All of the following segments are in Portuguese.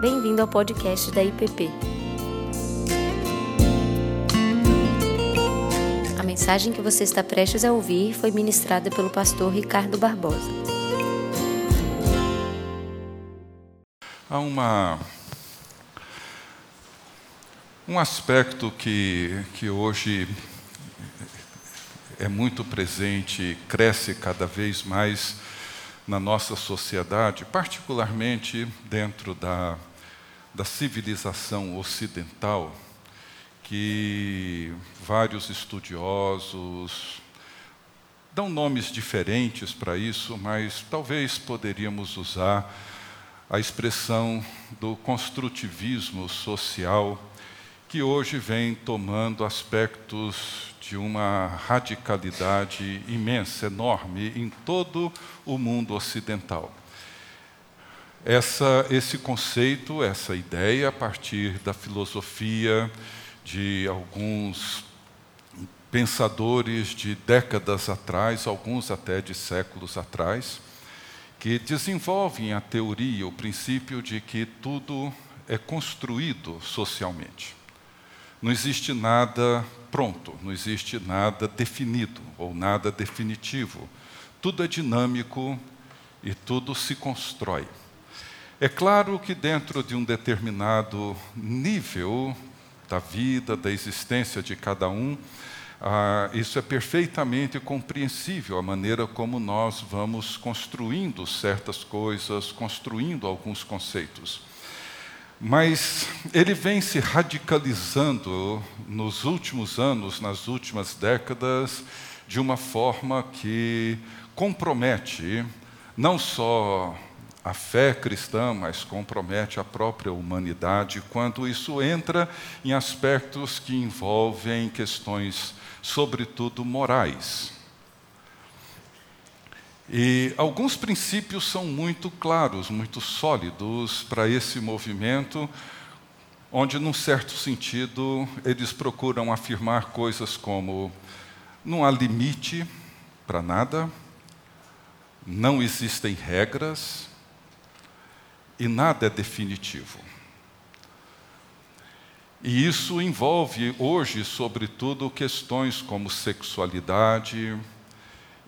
Bem-vindo ao podcast da IPP. A mensagem que você está prestes a ouvir foi ministrada pelo pastor Ricardo Barbosa. Há uma, um aspecto que, que hoje é muito presente, cresce cada vez mais na nossa sociedade, particularmente dentro da, da civilização ocidental, que vários estudiosos dão nomes diferentes para isso, mas talvez poderíamos usar a expressão do construtivismo social, que hoje vem tomando aspectos de uma radicalidade imensa, enorme, em todo o mundo ocidental. Essa, esse conceito, essa ideia, a partir da filosofia de alguns pensadores de décadas atrás, alguns até de séculos atrás, que desenvolvem a teoria, o princípio de que tudo é construído socialmente. Não existe nada pronto, não existe nada definido ou nada definitivo. Tudo é dinâmico e tudo se constrói. É claro que dentro de um determinado nível da vida, da existência de cada um, ah, isso é perfeitamente compreensível, a maneira como nós vamos construindo certas coisas, construindo alguns conceitos. Mas ele vem se radicalizando nos últimos anos, nas últimas décadas, de uma forma que compromete não só a fé cristã, mas compromete a própria humanidade quando isso entra em aspectos que envolvem questões, sobretudo morais. E alguns princípios são muito claros, muito sólidos para esse movimento, onde, num certo sentido, eles procuram afirmar coisas como: não há limite para nada, não existem regras e nada é definitivo. E isso envolve hoje, sobretudo, questões como sexualidade,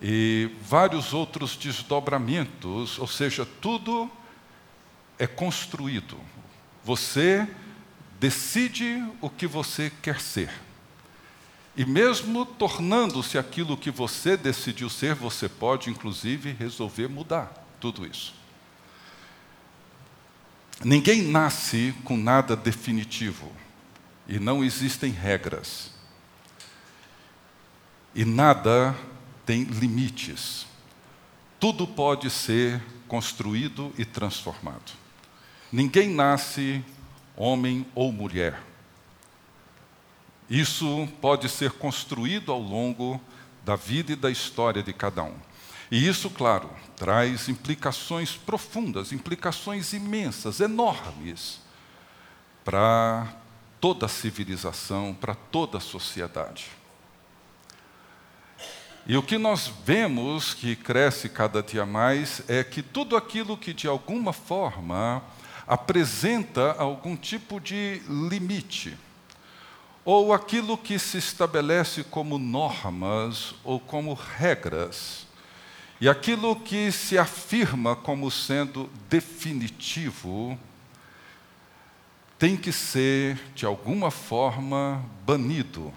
e vários outros desdobramentos, ou seja, tudo é construído. Você decide o que você quer ser. E mesmo tornando-se aquilo que você decidiu ser, você pode inclusive resolver mudar tudo isso. Ninguém nasce com nada definitivo e não existem regras. E nada tem limites. Tudo pode ser construído e transformado. Ninguém nasce homem ou mulher. Isso pode ser construído ao longo da vida e da história de cada um. E isso, claro, traz implicações profundas, implicações imensas, enormes, para toda a civilização, para toda a sociedade. E o que nós vemos que cresce cada dia mais é que tudo aquilo que de alguma forma apresenta algum tipo de limite, ou aquilo que se estabelece como normas ou como regras, e aquilo que se afirma como sendo definitivo, tem que ser, de alguma forma, banido,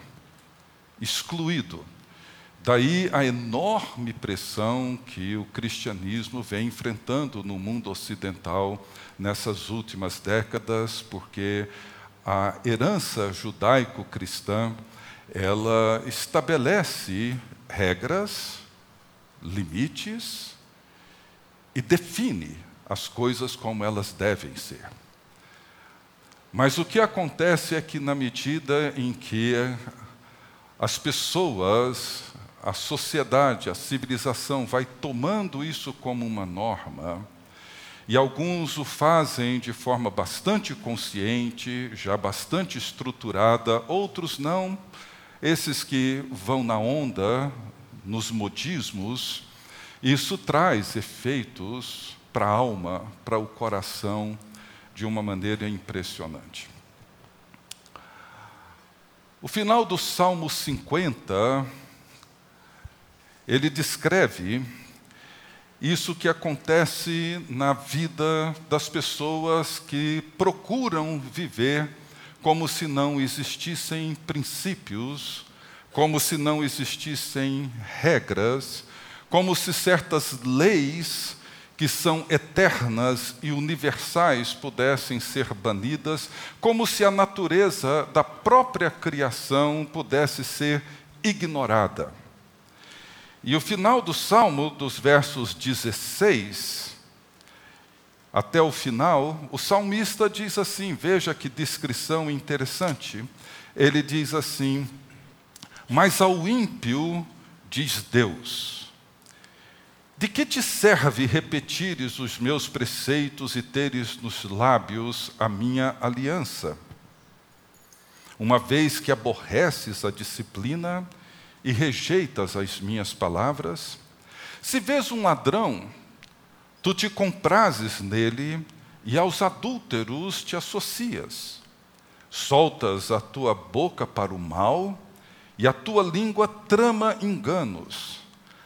excluído. Daí a enorme pressão que o cristianismo vem enfrentando no mundo ocidental nessas últimas décadas, porque a herança judaico-cristã ela estabelece regras, limites e define as coisas como elas devem ser. Mas o que acontece é que, na medida em que as pessoas a sociedade, a civilização vai tomando isso como uma norma, e alguns o fazem de forma bastante consciente, já bastante estruturada, outros não. Esses que vão na onda, nos modismos, isso traz efeitos para a alma, para o coração de uma maneira impressionante. O final do Salmo 50, ele descreve isso que acontece na vida das pessoas que procuram viver como se não existissem princípios, como se não existissem regras, como se certas leis que são eternas e universais pudessem ser banidas, como se a natureza da própria criação pudesse ser ignorada. E o final do salmo, dos versos 16 até o final, o salmista diz assim: veja que descrição interessante. Ele diz assim: Mas ao ímpio diz Deus: De que te serve repetires os meus preceitos e teres nos lábios a minha aliança? Uma vez que aborreces a disciplina, e rejeitas as minhas palavras? Se vês um ladrão, tu te comprases nele e aos adúlteros te associas. Soltas a tua boca para o mal e a tua língua trama enganos.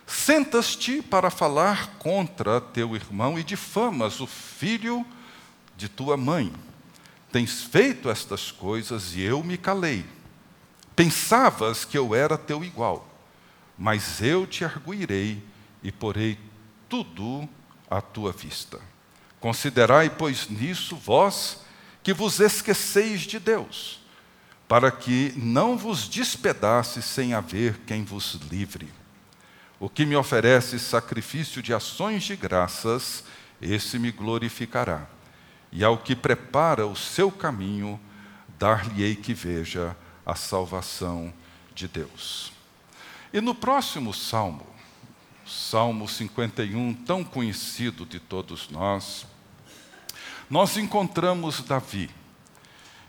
Sentas-te para falar contra teu irmão e difamas o filho de tua mãe. Tens feito estas coisas e eu me calei. Pensavas que eu era teu igual, mas eu te arguirei e porei tudo à tua vista. Considerai, pois, nisso vós que vos esqueceis de Deus, para que não vos despedace sem haver quem vos livre. O que me oferece sacrifício de ações de graças, esse me glorificará. E ao que prepara o seu caminho, dar-lhe-ei que veja a salvação de Deus. E no próximo salmo, Salmo 51, tão conhecido de todos nós, nós encontramos Davi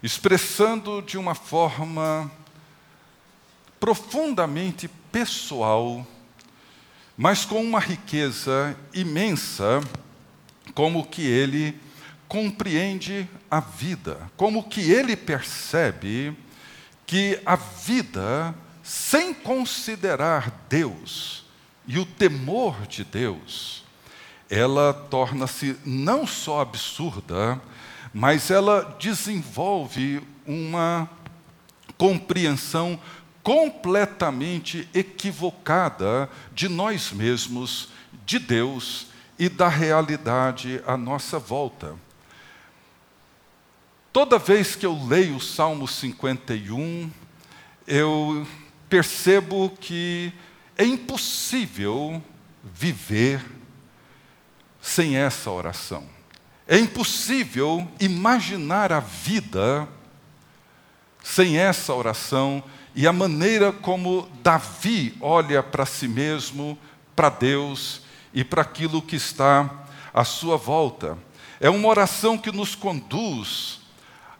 expressando de uma forma profundamente pessoal, mas com uma riqueza imensa, como que ele compreende a vida, como que ele percebe que a vida, sem considerar Deus e o temor de Deus, ela torna-se não só absurda, mas ela desenvolve uma compreensão completamente equivocada de nós mesmos, de Deus e da realidade à nossa volta. Toda vez que eu leio o Salmo 51, eu percebo que é impossível viver sem essa oração. É impossível imaginar a vida sem essa oração e a maneira como Davi olha para si mesmo, para Deus e para aquilo que está à sua volta. É uma oração que nos conduz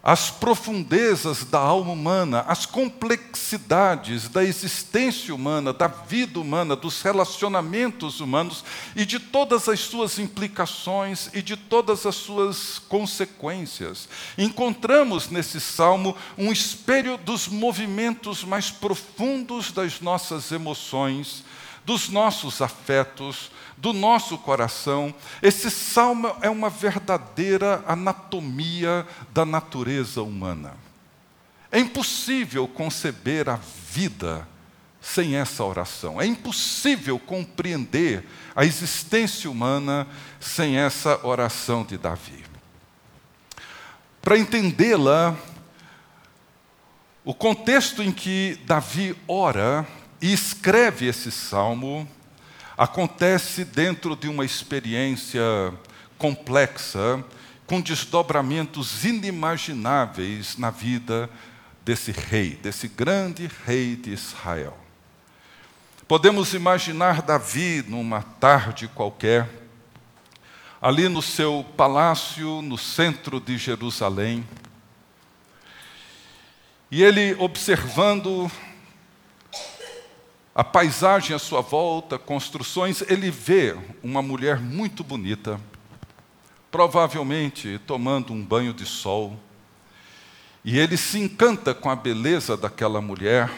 as profundezas da alma humana, as complexidades da existência humana, da vida humana, dos relacionamentos humanos e de todas as suas implicações e de todas as suas consequências. Encontramos nesse salmo um espelho dos movimentos mais profundos das nossas emoções, dos nossos afetos, do nosso coração. Esse salmo é uma verdadeira anatomia da natureza humana. É impossível conceber a vida sem essa oração. É impossível compreender a existência humana sem essa oração de Davi. Para entendê-la, o contexto em que Davi ora e escreve esse salmo acontece dentro de uma experiência complexa, com desdobramentos inimagináveis na vida desse rei, desse grande rei de Israel. Podemos imaginar Davi numa tarde qualquer, ali no seu palácio no centro de Jerusalém, e ele observando a paisagem à sua volta, construções, ele vê uma mulher muito bonita, provavelmente tomando um banho de sol, e ele se encanta com a beleza daquela mulher,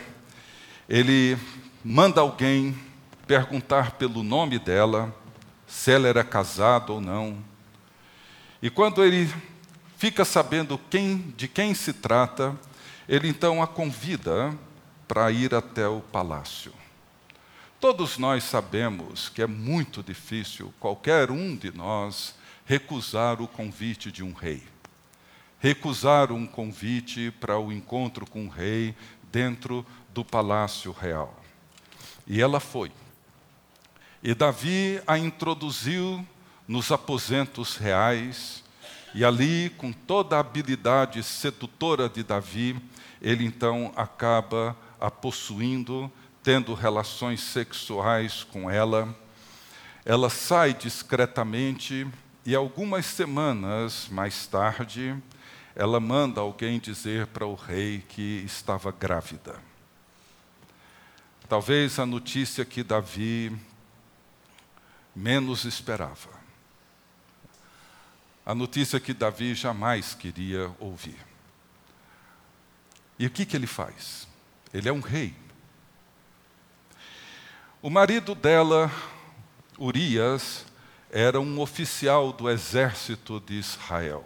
ele manda alguém perguntar pelo nome dela, se ela era casada ou não. E quando ele fica sabendo quem, de quem se trata, ele então a convida para ir até o palácio. Todos nós sabemos que é muito difícil qualquer um de nós recusar o convite de um rei. Recusar um convite para o encontro com o rei dentro do palácio real. E ela foi. E Davi a introduziu nos aposentos reais, e ali, com toda a habilidade sedutora de Davi, ele então acaba a possuindo, tendo relações sexuais com ela. Ela sai discretamente e algumas semanas mais tarde, ela manda alguém dizer para o rei que estava grávida. Talvez a notícia que Davi menos esperava. A notícia que Davi jamais queria ouvir. E o que, que ele faz? Ele é um rei. O marido dela, Urias, era um oficial do exército de Israel.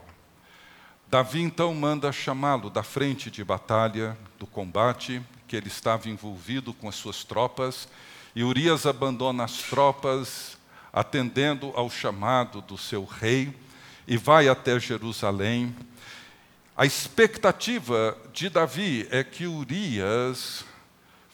Davi então manda chamá-lo da frente de batalha, do combate, que ele estava envolvido com as suas tropas, e Urias abandona as tropas, atendendo ao chamado do seu rei, e vai até Jerusalém. A expectativa de Davi é que Urias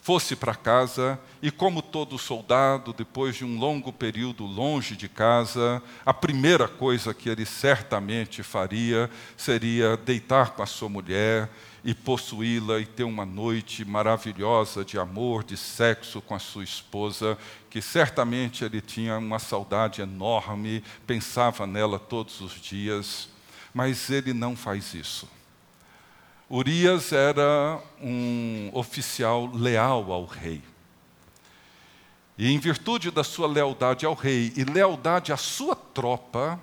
fosse para casa e, como todo soldado, depois de um longo período longe de casa, a primeira coisa que ele certamente faria seria deitar com a sua mulher e possuí-la e ter uma noite maravilhosa de amor, de sexo com a sua esposa, que certamente ele tinha uma saudade enorme, pensava nela todos os dias, mas ele não faz isso. Urias era um oficial leal ao rei. E em virtude da sua lealdade ao rei e lealdade à sua tropa,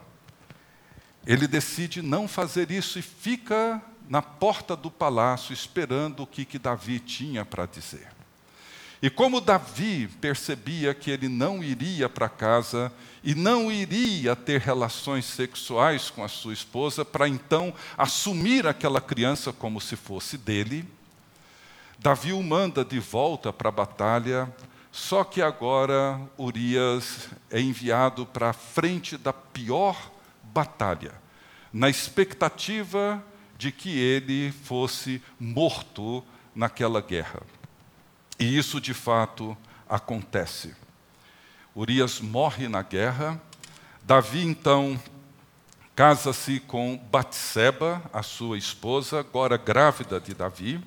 ele decide não fazer isso e fica na porta do palácio esperando o que, que Davi tinha para dizer. E como Davi percebia que ele não iria para casa e não iria ter relações sexuais com a sua esposa, para então assumir aquela criança como se fosse dele, Davi o manda de volta para a batalha, só que agora Urias é enviado para a frente da pior batalha, na expectativa de que ele fosse morto naquela guerra. E isso de fato acontece. Urias morre na guerra. Davi então casa-se com Batseba, a sua esposa, agora grávida de Davi,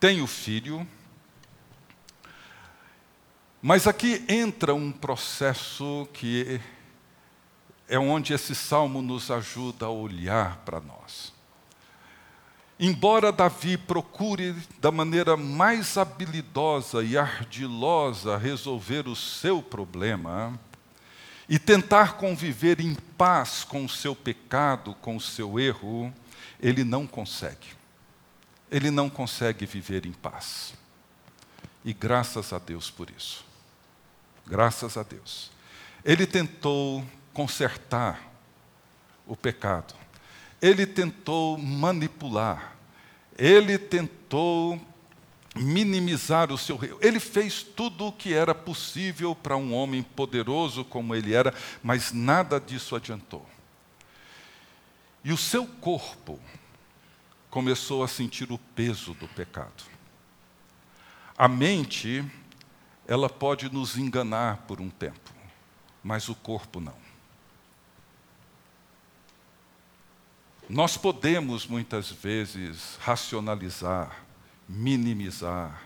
tem o filho. Mas aqui entra um processo que é onde esse salmo nos ajuda a olhar para nós. Embora Davi procure da maneira mais habilidosa e ardilosa resolver o seu problema e tentar conviver em paz com o seu pecado, com o seu erro, ele não consegue. Ele não consegue viver em paz. E graças a Deus por isso. Graças a Deus. Ele tentou consertar o pecado ele tentou manipular, ele tentou minimizar o seu rei. Ele fez tudo o que era possível para um homem poderoso como ele era, mas nada disso adiantou. E o seu corpo começou a sentir o peso do pecado. A mente, ela pode nos enganar por um tempo, mas o corpo não. Nós podemos muitas vezes racionalizar, minimizar,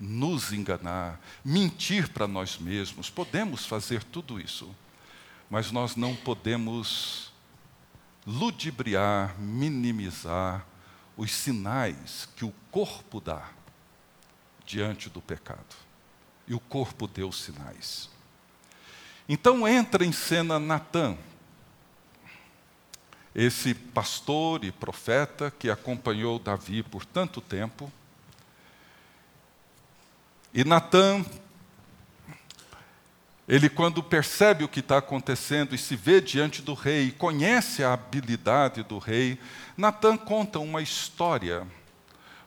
nos enganar, mentir para nós mesmos, podemos fazer tudo isso, mas nós não podemos ludibriar, minimizar os sinais que o corpo dá diante do pecado. E o corpo deu sinais. Então entra em cena Natan, esse pastor e profeta que acompanhou Davi por tanto tempo. E Natan, ele, quando percebe o que está acontecendo e se vê diante do rei, conhece a habilidade do rei, Natan conta uma história.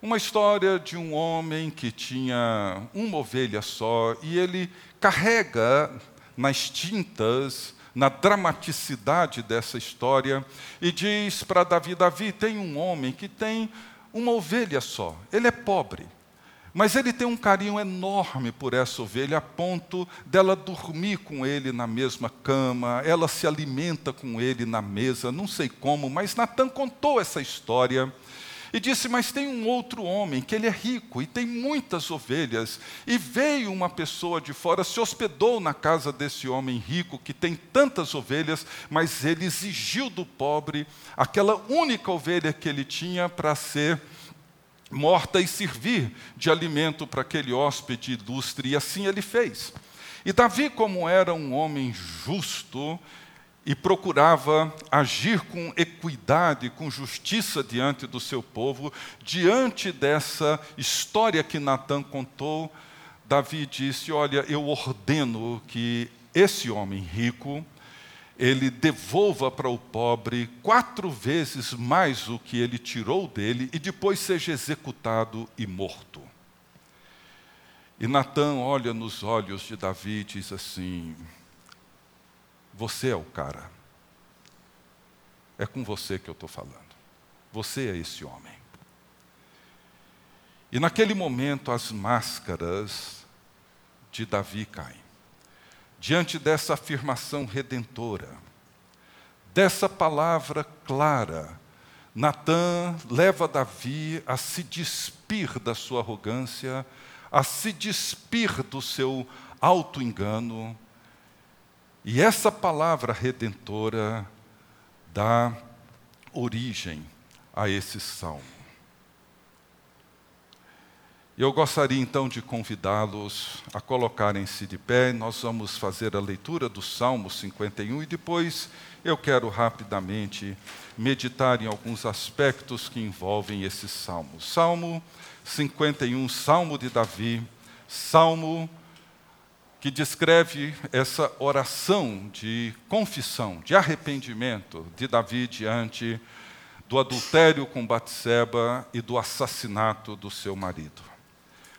Uma história de um homem que tinha uma ovelha só e ele carrega nas tintas na dramaticidade dessa história e diz para Davi: Davi, tem um homem que tem uma ovelha só, ele é pobre. Mas ele tem um carinho enorme por essa ovelha, a ponto dela dormir com ele na mesma cama, ela se alimenta com ele na mesa, não sei como, mas Natan contou essa história e disse: Mas tem um outro homem que ele é rico e tem muitas ovelhas. E veio uma pessoa de fora, se hospedou na casa desse homem rico que tem tantas ovelhas, mas ele exigiu do pobre aquela única ovelha que ele tinha para ser morta e servir de alimento para aquele hóspede ilustre. E assim ele fez. E Davi, como era um homem justo, e procurava agir com equidade, com justiça diante do seu povo. Diante dessa história que Natan contou, Davi disse: Olha, eu ordeno que esse homem rico ele devolva para o pobre quatro vezes mais o que ele tirou dele e depois seja executado e morto. E Natan olha nos olhos de Davi e diz assim: você é o cara. É com você que eu estou falando. Você é esse homem. E naquele momento as máscaras de Davi caem. Diante dessa afirmação redentora, dessa palavra clara, Natã leva Davi a se despir da sua arrogância, a se despir do seu auto-engano, e essa palavra redentora dá origem a esse salmo. Eu gostaria então de convidá-los a colocarem-se de pé. Nós vamos fazer a leitura do Salmo 51 e depois eu quero rapidamente meditar em alguns aspectos que envolvem esse salmo. Salmo 51, Salmo de Davi, Salmo que descreve essa oração de confissão, de arrependimento de Davi diante do adultério com Batseba e do assassinato do seu marido.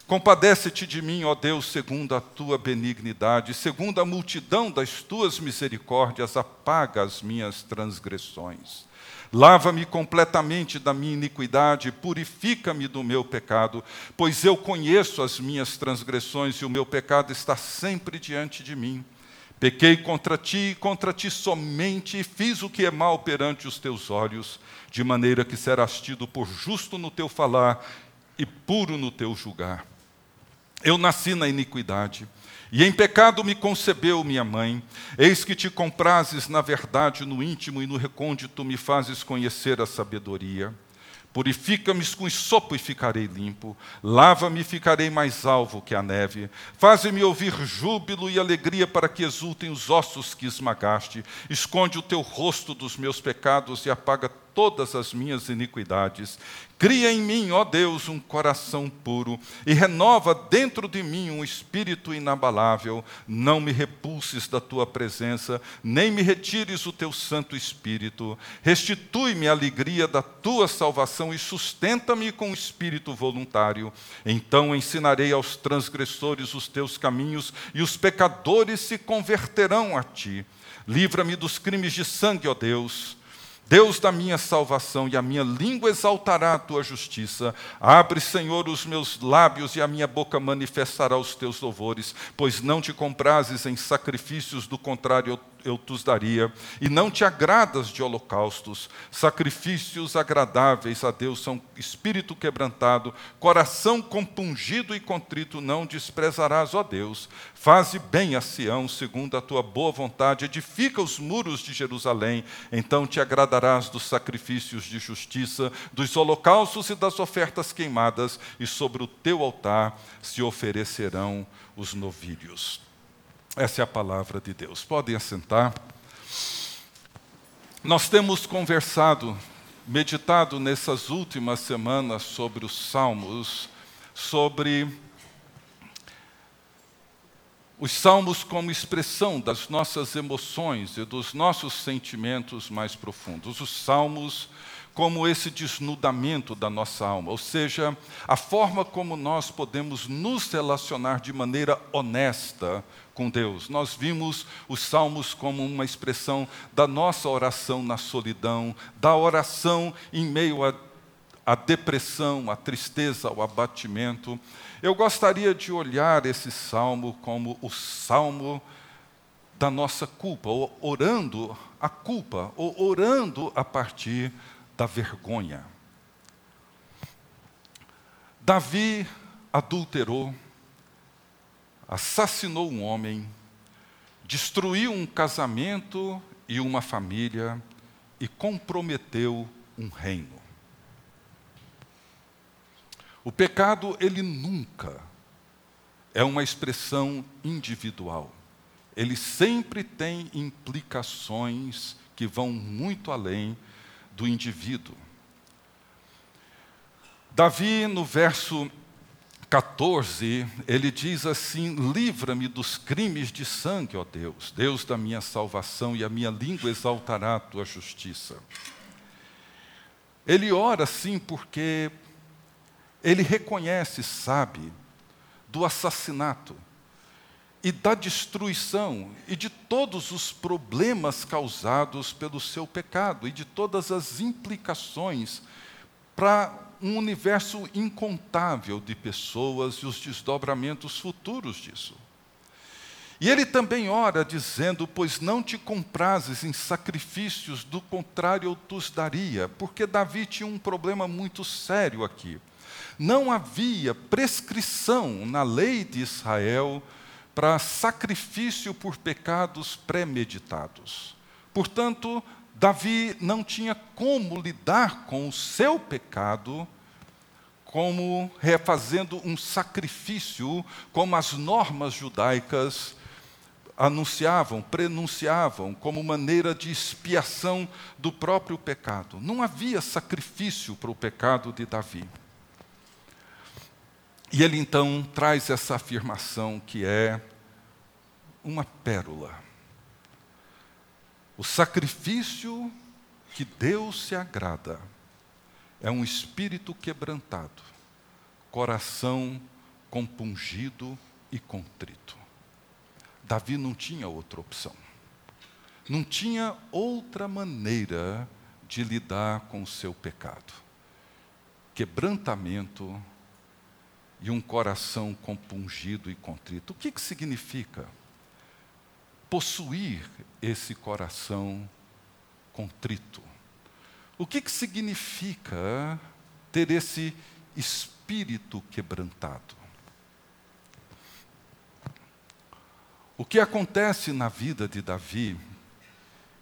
Compadece-te de mim, ó Deus, segundo a tua benignidade, segundo a multidão das tuas misericórdias, apaga as minhas transgressões. Lava-me completamente da minha iniquidade, purifica-me do meu pecado, pois eu conheço as minhas transgressões e o meu pecado está sempre diante de mim. Pequei contra ti e contra ti somente, e fiz o que é mal perante os teus olhos, de maneira que serás tido por justo no teu falar e puro no teu julgar. Eu nasci na iniquidade e em pecado me concebeu minha mãe. Eis que te comprases na verdade, no íntimo e no recôndito me fazes conhecer a sabedoria. Purifica-me com sopo e ficarei limpo. Lava-me e ficarei mais alvo que a neve. Faze-me ouvir júbilo e alegria para que exultem os ossos que esmagaste. Esconde o teu rosto dos meus pecados e apaga todas as minhas iniquidades. Cria em mim, ó Deus, um coração puro e renova dentro de mim um espírito inabalável. Não me repulses da tua presença, nem me retires o teu Santo Espírito. Restitui-me a alegria da tua salvação e sustenta-me com o espírito voluntário. Então ensinarei aos transgressores os teus caminhos e os pecadores se converterão a ti. Livra-me dos crimes de sangue, ó Deus Deus da minha salvação, e a minha língua exaltará a tua justiça. Abre, Senhor, os meus lábios, e a minha boca manifestará os teus louvores, pois não te comprases em sacrifícios, do contrário, eu eu te daria, e não te agradas de holocaustos, sacrifícios agradáveis a Deus são espírito quebrantado, coração compungido e contrito não desprezarás, ó Deus. Faze bem a Sião, segundo a tua boa vontade, edifica os muros de Jerusalém, então te agradarás dos sacrifícios de justiça, dos holocaustos e das ofertas queimadas, e sobre o teu altar se oferecerão os novilhos. Essa é a palavra de Deus. Podem assentar. Nós temos conversado, meditado nessas últimas semanas sobre os Salmos, sobre os salmos como expressão das nossas emoções e dos nossos sentimentos mais profundos. Os salmos como esse desnudamento da nossa alma, ou seja, a forma como nós podemos nos relacionar de maneira honesta com Deus. Nós vimos os salmos como uma expressão da nossa oração na solidão, da oração em meio à, à depressão, à tristeza, ao abatimento. Eu gostaria de olhar esse salmo como o salmo da nossa culpa, ou orando a culpa, ou orando a partir da vergonha. Davi adulterou, assassinou um homem, destruiu um casamento e uma família e comprometeu um reino. O pecado, ele nunca é uma expressão individual. Ele sempre tem implicações que vão muito além do indivíduo. Davi, no verso 14, ele diz assim: Livra-me dos crimes de sangue, ó Deus, Deus da minha salvação, e a minha língua exaltará a tua justiça. Ele ora assim porque ele reconhece, sabe, do assassinato e da destruição e de todos os problemas causados pelo seu pecado e de todas as implicações para um universo incontável de pessoas e os desdobramentos futuros disso. E ele também ora dizendo: Pois não te comprases em sacrifícios, do contrário eu te daria, porque Davi tinha um problema muito sério aqui. Não havia prescrição na lei de Israel para sacrifício por pecados premeditados. Portanto, Davi não tinha como lidar com o seu pecado como refazendo um sacrifício, como as normas judaicas anunciavam, prenunciavam, como maneira de expiação do próprio pecado. Não havia sacrifício para o pecado de Davi. E ele então traz essa afirmação que é uma pérola. O sacrifício que Deus se agrada é um espírito quebrantado, coração compungido e contrito. Davi não tinha outra opção. Não tinha outra maneira de lidar com o seu pecado. Quebrantamento e um coração compungido e contrito. O que, que significa possuir esse coração contrito? O que, que significa ter esse espírito quebrantado? O que acontece na vida de Davi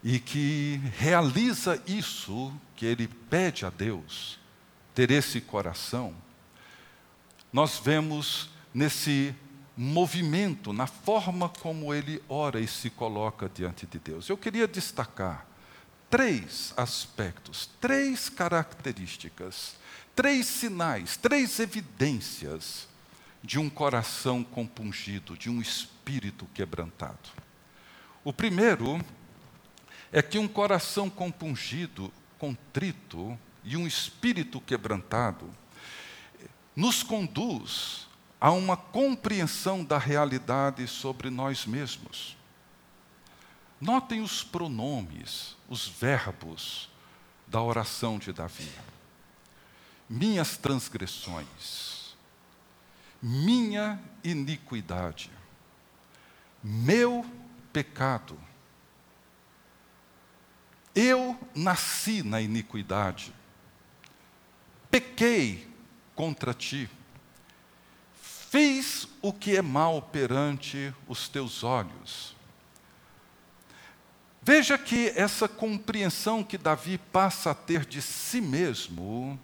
e que realiza isso que ele pede a Deus, ter esse coração, nós vemos nesse movimento, na forma como ele ora e se coloca diante de Deus. Eu queria destacar três aspectos, três características, três sinais, três evidências de um coração compungido, de um espírito quebrantado. O primeiro é que um coração compungido, contrito e um espírito quebrantado nos conduz a uma compreensão da realidade sobre nós mesmos. Notem os pronomes, os verbos da oração de Davi. Minhas transgressões, minha iniquidade, meu pecado. Eu nasci na iniquidade, pequei contra ti. Fiz o que é mal perante os teus olhos. Veja que essa compreensão que Davi passa a ter de si mesmo,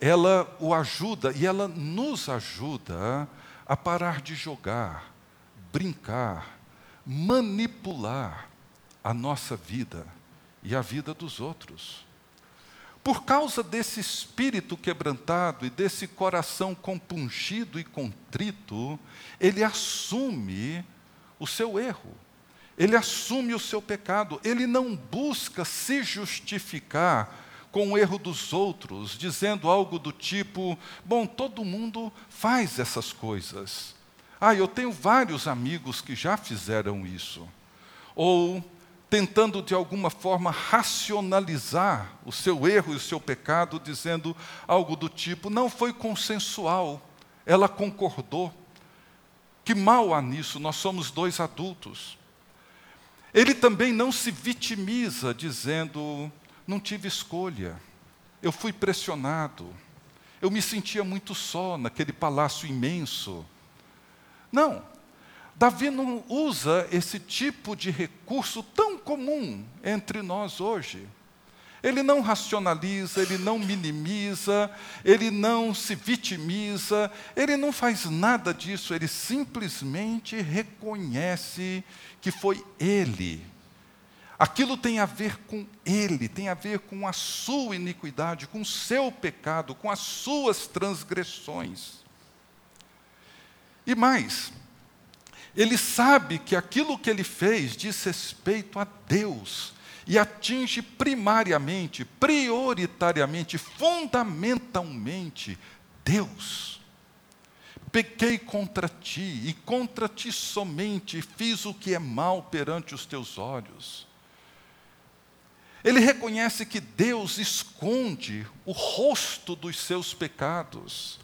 ela o ajuda e ela nos ajuda a parar de jogar, brincar, manipular a nossa vida e a vida dos outros. Por causa desse espírito quebrantado e desse coração compungido e contrito, ele assume o seu erro, ele assume o seu pecado, ele não busca se justificar com o erro dos outros, dizendo algo do tipo: bom, todo mundo faz essas coisas. Ah, eu tenho vários amigos que já fizeram isso. Ou tentando de alguma forma racionalizar o seu erro e o seu pecado, dizendo algo do tipo: não foi consensual, ela concordou. Que mal há nisso, nós somos dois adultos. Ele também não se vitimiza, dizendo: não tive escolha, eu fui pressionado, eu me sentia muito só naquele palácio imenso. Não, Davi não usa esse tipo de recurso tão comum entre nós hoje. Ele não racionaliza, ele não minimiza, ele não se vitimiza, ele não faz nada disso, ele simplesmente reconhece que foi ele. Aquilo tem a ver com ele, tem a ver com a sua iniquidade, com o seu pecado, com as suas transgressões. E mais, ele sabe que aquilo que ele fez diz respeito a Deus e atinge primariamente, prioritariamente, fundamentalmente Deus. Pequei contra ti, e contra ti somente fiz o que é mal perante os teus olhos. Ele reconhece que Deus esconde o rosto dos seus pecados.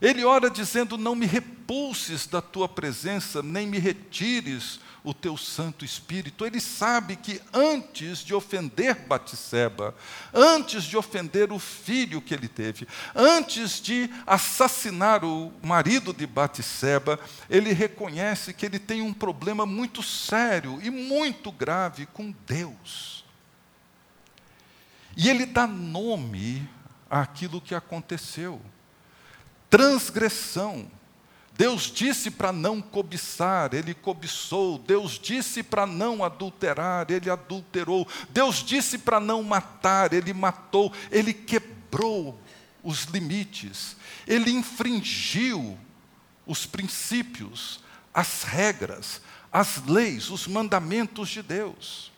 Ele ora dizendo: Não me repulses da tua presença, nem me retires o teu Santo Espírito. Ele sabe que antes de ofender Batseba, antes de ofender o filho que ele teve, antes de assassinar o marido de Batseba, ele reconhece que ele tem um problema muito sério e muito grave com Deus. E ele dá nome àquilo que aconteceu transgressão. Deus disse para não cobiçar, ele cobiçou. Deus disse para não adulterar, ele adulterou. Deus disse para não matar, ele matou. Ele quebrou os limites, ele infringiu os princípios, as regras, as leis, os mandamentos de Deus.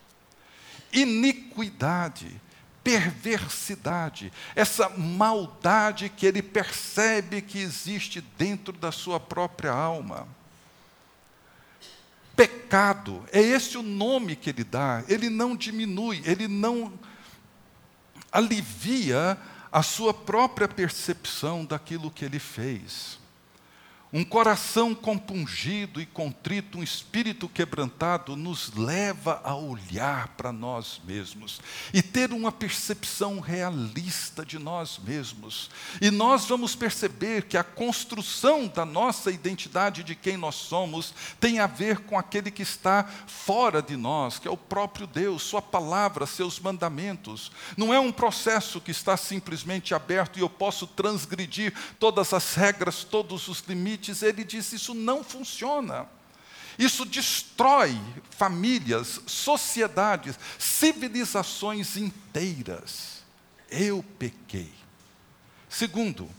Iniquidade perversidade, essa maldade que ele percebe que existe dentro da sua própria alma. Pecado, é esse o nome que ele dá, ele não diminui, ele não alivia a sua própria percepção daquilo que ele fez. Um coração compungido e contrito, um espírito quebrantado, nos leva a olhar para nós mesmos e ter uma percepção realista de nós mesmos. E nós vamos perceber que a construção da nossa identidade de quem nós somos tem a ver com aquele que está fora de nós, que é o próprio Deus, Sua palavra, seus mandamentos. Não é um processo que está simplesmente aberto e eu posso transgredir todas as regras, todos os limites limites, ele diz: isso não funciona. Isso destrói famílias, sociedades, civilizações inteiras. Eu pequei. Segundo,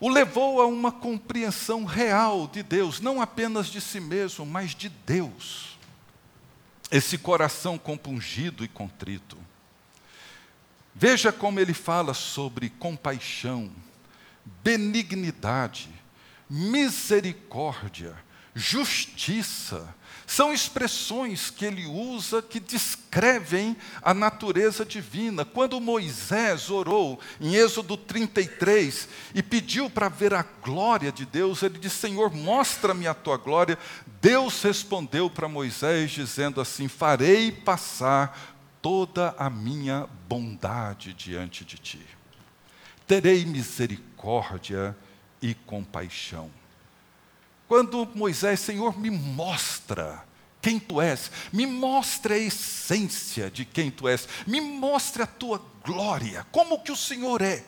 o levou a uma compreensão real de Deus, não apenas de si mesmo, mas de Deus. Esse coração compungido e contrito. Veja como ele fala sobre compaixão, benignidade, misericórdia, justiça, são expressões que ele usa que descrevem a natureza divina. Quando Moisés orou em Êxodo 33 e pediu para ver a glória de Deus, ele disse: Senhor, mostra-me a tua glória. Deus respondeu para Moisés, dizendo assim: Farei passar toda a minha bondade diante de ti. Terei misericórdia e compaixão. Quando Moisés, Senhor, me mostra quem tu és, me mostre a essência de quem tu és, me mostre a tua glória, como que o Senhor é.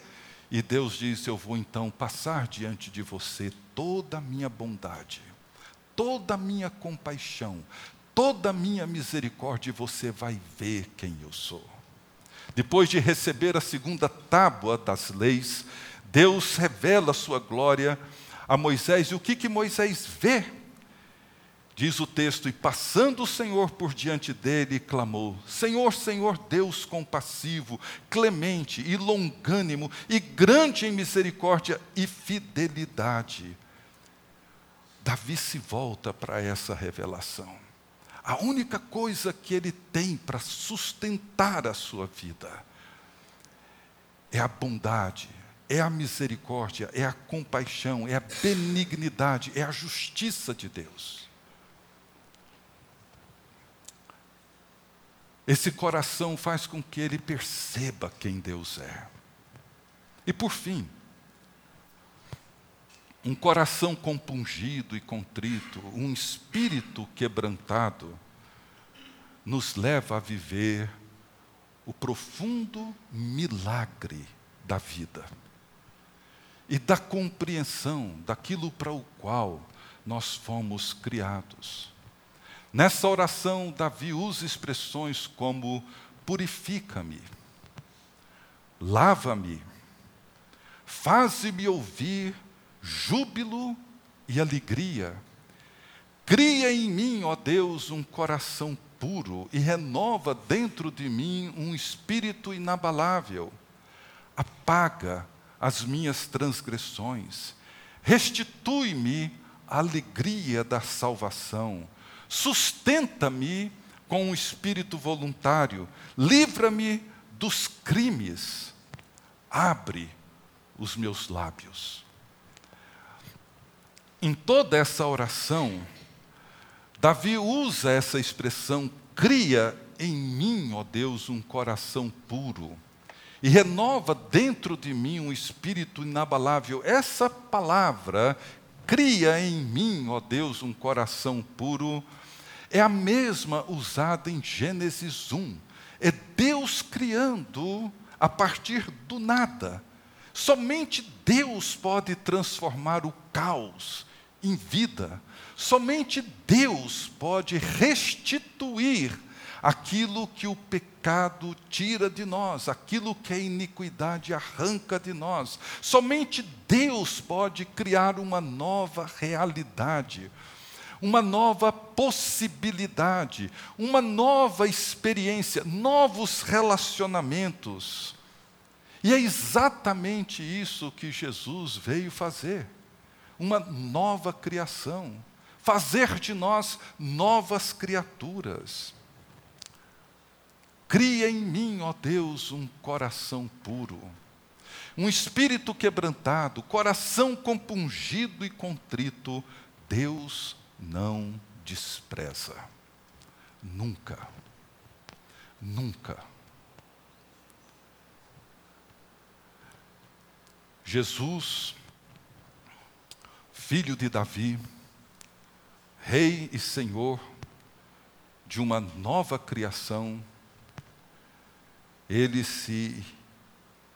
E Deus disse: Eu vou então passar diante de você toda a minha bondade, toda a minha compaixão, toda a minha misericórdia e você vai ver quem eu sou. Depois de receber a segunda tábua das leis, Deus revela a sua glória a Moisés. E o que, que Moisés vê? Diz o texto: E passando o Senhor por diante dele, clamou: Senhor, Senhor, Deus compassivo, clemente e longânimo, e grande em misericórdia e fidelidade. Davi se volta para essa revelação. A única coisa que ele tem para sustentar a sua vida é a bondade, é a misericórdia, é a compaixão, é a benignidade, é a justiça de Deus. Esse coração faz com que ele perceba quem Deus é. E por fim, um coração compungido e contrito, um espírito quebrantado, nos leva a viver o profundo milagre da vida e da compreensão daquilo para o qual nós fomos criados. Nessa oração, Davi usa expressões como purifica-me, lava-me, faze-me ouvir júbilo e alegria. Cria em mim, ó Deus, um coração puro e renova dentro de mim um espírito inabalável. Apaga as minhas transgressões, restitui-me a alegria da salvação, sustenta-me com um espírito voluntário, livra-me dos crimes, abre os meus lábios. Em toda essa oração, Davi usa essa expressão, cria em mim, ó Deus, um coração puro e renova dentro de mim um espírito inabalável. Essa palavra, cria em mim, ó Deus, um coração puro, é a mesma usada em Gênesis 1. É Deus criando a partir do nada. Somente Deus pode transformar o caos em vida. Somente Deus pode restituir aquilo que o pecado tira de nós, aquilo que a iniquidade arranca de nós. Somente Deus pode criar uma nova realidade, uma nova possibilidade, uma nova experiência, novos relacionamentos. E é exatamente isso que Jesus veio fazer uma nova criação, fazer de nós novas criaturas. Cria em mim, ó Deus, um coração puro, um espírito quebrantado, coração compungido e contrito, Deus não despreza. Nunca. Nunca. Jesus filho de Davi, Rei e Senhor de uma nova criação, ele se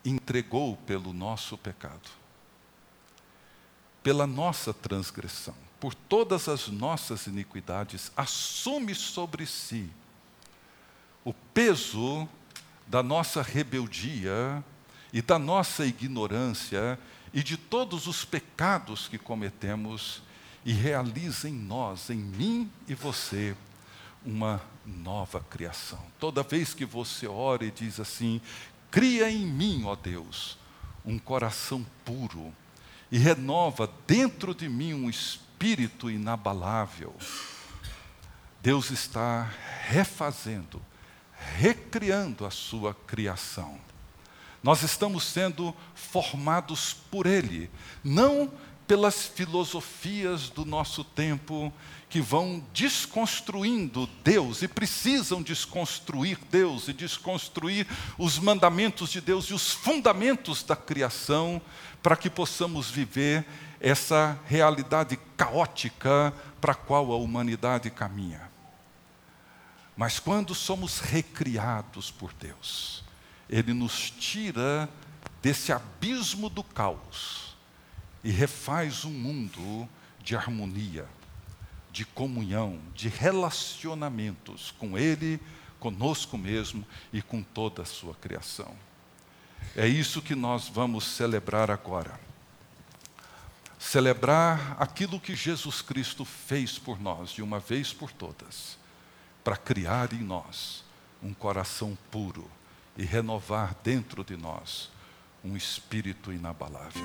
entregou pelo nosso pecado, pela nossa transgressão, por todas as nossas iniquidades, assume sobre si o peso da nossa rebeldia e da nossa ignorância e de todos os pecados que cometemos e realiza em nós, em mim e você, uma nova criação. Toda vez que você ora e diz assim: cria em mim, ó Deus, um coração puro e renova dentro de mim um espírito inabalável. Deus está refazendo, recriando a sua criação. Nós estamos sendo formados por Ele, não pelas filosofias do nosso tempo que vão desconstruindo Deus e precisam desconstruir Deus e desconstruir os mandamentos de Deus e os fundamentos da criação para que possamos viver essa realidade caótica para a qual a humanidade caminha. Mas quando somos recriados por Deus, ele nos tira desse abismo do caos e refaz um mundo de harmonia, de comunhão, de relacionamentos com Ele, conosco mesmo e com toda a sua criação. É isso que nós vamos celebrar agora. Celebrar aquilo que Jesus Cristo fez por nós de uma vez por todas, para criar em nós um coração puro e renovar dentro de nós um espírito inabalável.